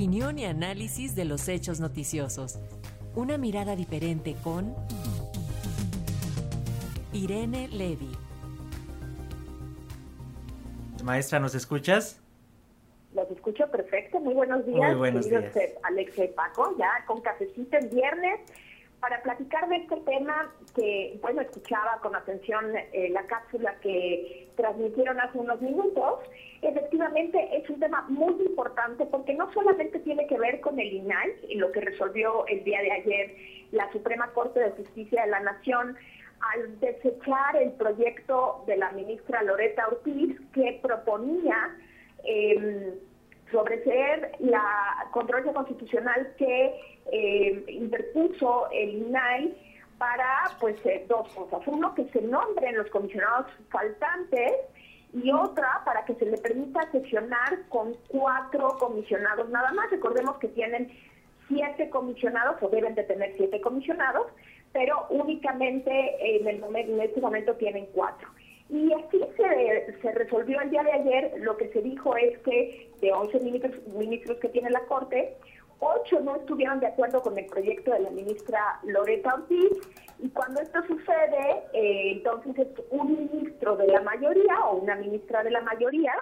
Opinión y análisis de los hechos noticiosos. Una mirada diferente con Irene Levy. Maestra, ¿nos escuchas? Los escucho perfecto. Muy buenos días. Muy buenos días. Alexa y Paco, ya con cafecito el viernes para platicar de este tema que, bueno, escuchaba con atención eh, la cápsula que transmitieron hace unos minutos, efectivamente es un tema muy importante porque no solamente tiene que ver con el INAI y lo que resolvió el día de ayer la Suprema Corte de Justicia de la Nación al desechar el proyecto de la ministra Loreta Ortiz que proponía... Eh, sobre la controversia constitucional que eh, interpuso el INAI para pues eh, dos cosas. Uno, que se nombren los comisionados faltantes y otra para que se le permita sesionar con cuatro comisionados nada más. Recordemos que tienen siete comisionados o deben de tener siete comisionados, pero únicamente en, el en este momento tienen cuatro. Y así se, se, resolvió el día de ayer, lo que se dijo es que de 11 ministros, ministros que tiene la Corte, ocho no estuvieron de acuerdo con el proyecto de la ministra Loreta Ortiz, y cuando esto sucede, eh, entonces es un ministro de la mayoría o una ministra de la mayoría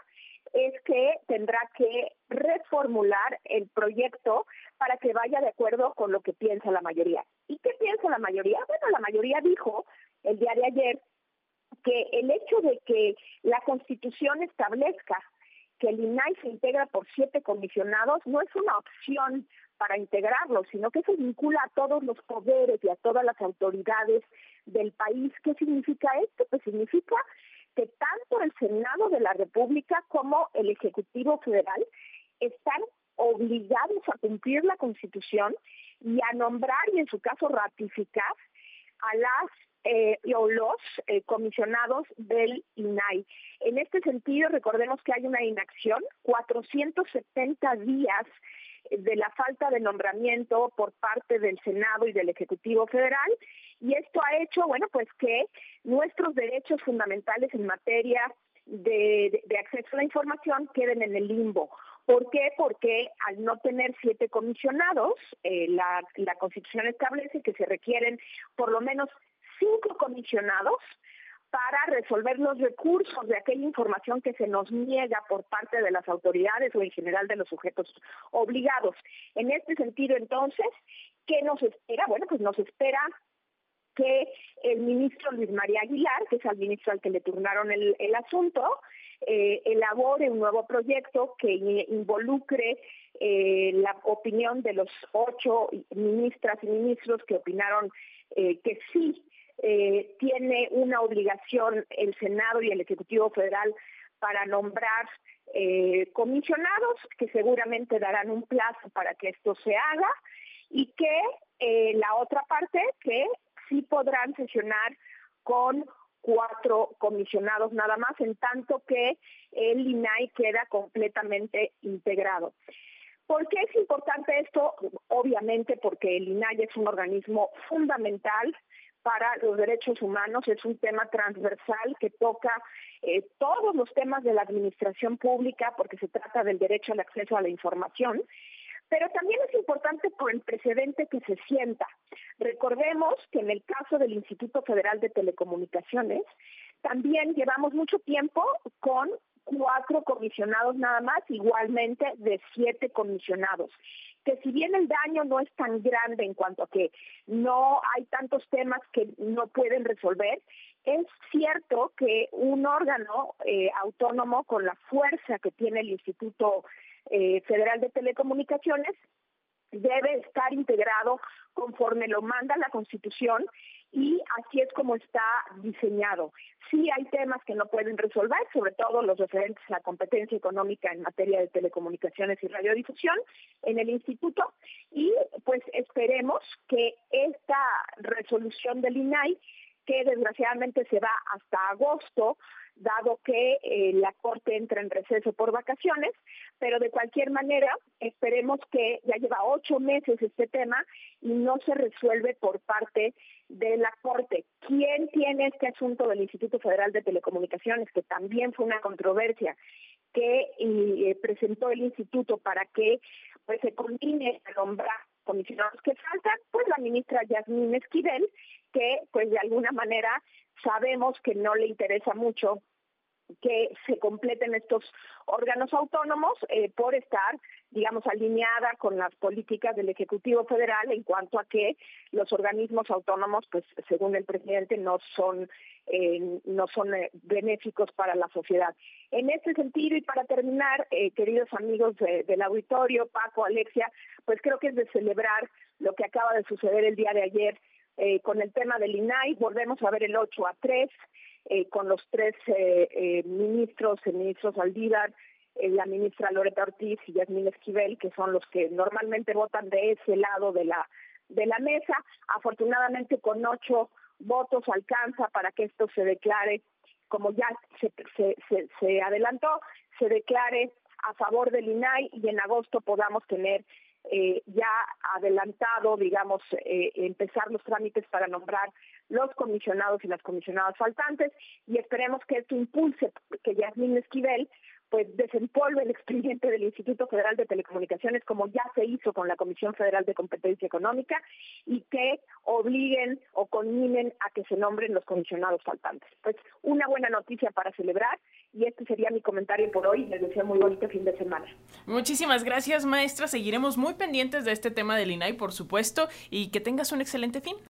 es que tendrá que reformular el proyecto para que vaya de acuerdo con lo que piensa la mayoría. ¿Y qué piensa la mayoría? Bueno, la mayoría dijo el día de ayer que el hecho de que la Constitución establezca que el INAI se integra por siete comisionados no es una opción para integrarlo, sino que se vincula a todos los poderes y a todas las autoridades del país. ¿Qué significa esto? Pues significa que tanto el Senado de la República como el Ejecutivo Federal están obligados a cumplir la Constitución y a nombrar y en su caso ratificar a las eh, o los eh, comisionados del INAI. En este sentido, recordemos que hay una inacción, 470 días de la falta de nombramiento por parte del Senado y del Ejecutivo Federal, y esto ha hecho, bueno, pues que nuestros derechos fundamentales en materia de, acceso a la información queden en el limbo. ¿Por qué? Porque al no tener siete comisionados, eh, la, la Constitución establece que se requieren por lo menos cinco comisionados para resolver los recursos de aquella información que se nos niega por parte de las autoridades o en general de los sujetos obligados. En este sentido, entonces, ¿qué nos espera? Bueno, pues nos espera que el ministro Luis María Aguilar, que es el ministro al que le turnaron el, asunto, eh, elabore un nuevo proyecto que involucre eh, la opinión de los ocho ministras y ministros que opinaron eh, que sí eh, tiene una obligación el Senado y el Ejecutivo Federal para nombrar eh, comisionados que seguramente darán un plazo para que esto se haga y que eh, la otra parte que sí podrán sesionar con cuatro comisionados nada más, en tanto que el INAI queda completamente integrado. ¿Por qué es importante esto? Obviamente porque el INAI es un organismo fundamental para los derechos humanos, es un tema transversal que toca eh, todos los temas de la administración pública porque se trata del derecho al acceso a la información, pero también es importante por el precedente que se sienta. Recordemos que en el caso del Instituto Federal de Telecomunicaciones, también llevamos mucho tiempo con cuatro comisionados nada más, igualmente de siete comisionados. Que si bien el daño no es tan grande en cuanto a que no hay tantos temas que no pueden resolver, es cierto que un órgano eh, autónomo con la fuerza que tiene el Instituto eh, Federal de Telecomunicaciones debe estar integrado conforme lo manda la Constitución y así es como está diseñado. Sí hay temas que no pueden resolver, sobre todo los referentes a la competencia económica en materia de telecomunicaciones y radiodifusión en el instituto y pues esperemos que esta resolución del INAI que desgraciadamente se va hasta agosto, dado que eh, la Corte entra en receso por vacaciones, pero de cualquier manera esperemos que ya lleva ocho meses este tema y no se resuelve por parte de la Corte. ¿Quién tiene este asunto del Instituto Federal de Telecomunicaciones, que también fue una controversia? que eh, presentó el instituto para que pues se combine a nombrar comisionados que faltan, pues la ministra Yasmín Esquivel, que pues de alguna manera sabemos que no le interesa mucho que se completen estos órganos autónomos eh, por estar, digamos, alineada con las políticas del Ejecutivo Federal en cuanto a que los organismos autónomos, pues según el presidente, no son eh, no son eh, benéficos para la sociedad. En este sentido y para terminar, queridos amigos del auditorio, Paco, Alexia, pues creo que es de celebrar lo que acaba de suceder el día de ayer con el tema del INAI. Volvemos a ver el 8 a 3. Eh, con los tres eh, eh, ministros, el ministro Saldívar, la ministra Loreta Ortiz y Yasmín Esquivel, que son los que normalmente votan de ese lado de la, de la mesa. Afortunadamente con ocho votos alcanza para que esto se declare, como ya se, se adelantó, se declare a favor del INAI y en agosto podamos tener eh, ya adelantado, digamos, eh, empezar los trámites para nombrar los comisionados y las comisionadas faltantes y esperemos que esto impulse que Yasmín Esquivel pues desempolve el expediente del Instituto Federal de Telecomunicaciones como ya se hizo con la Comisión Federal de Competencia Económica y que obliguen o conminen a que se nombren los comisionados faltantes. Pues una buena noticia para celebrar y este sería mi comentario por hoy. Les deseo muy bonito fin de semana. Muchísimas gracias, maestra. Seguiremos muy pendientes de este tema del INAI, por supuesto, y que tengas un excelente fin.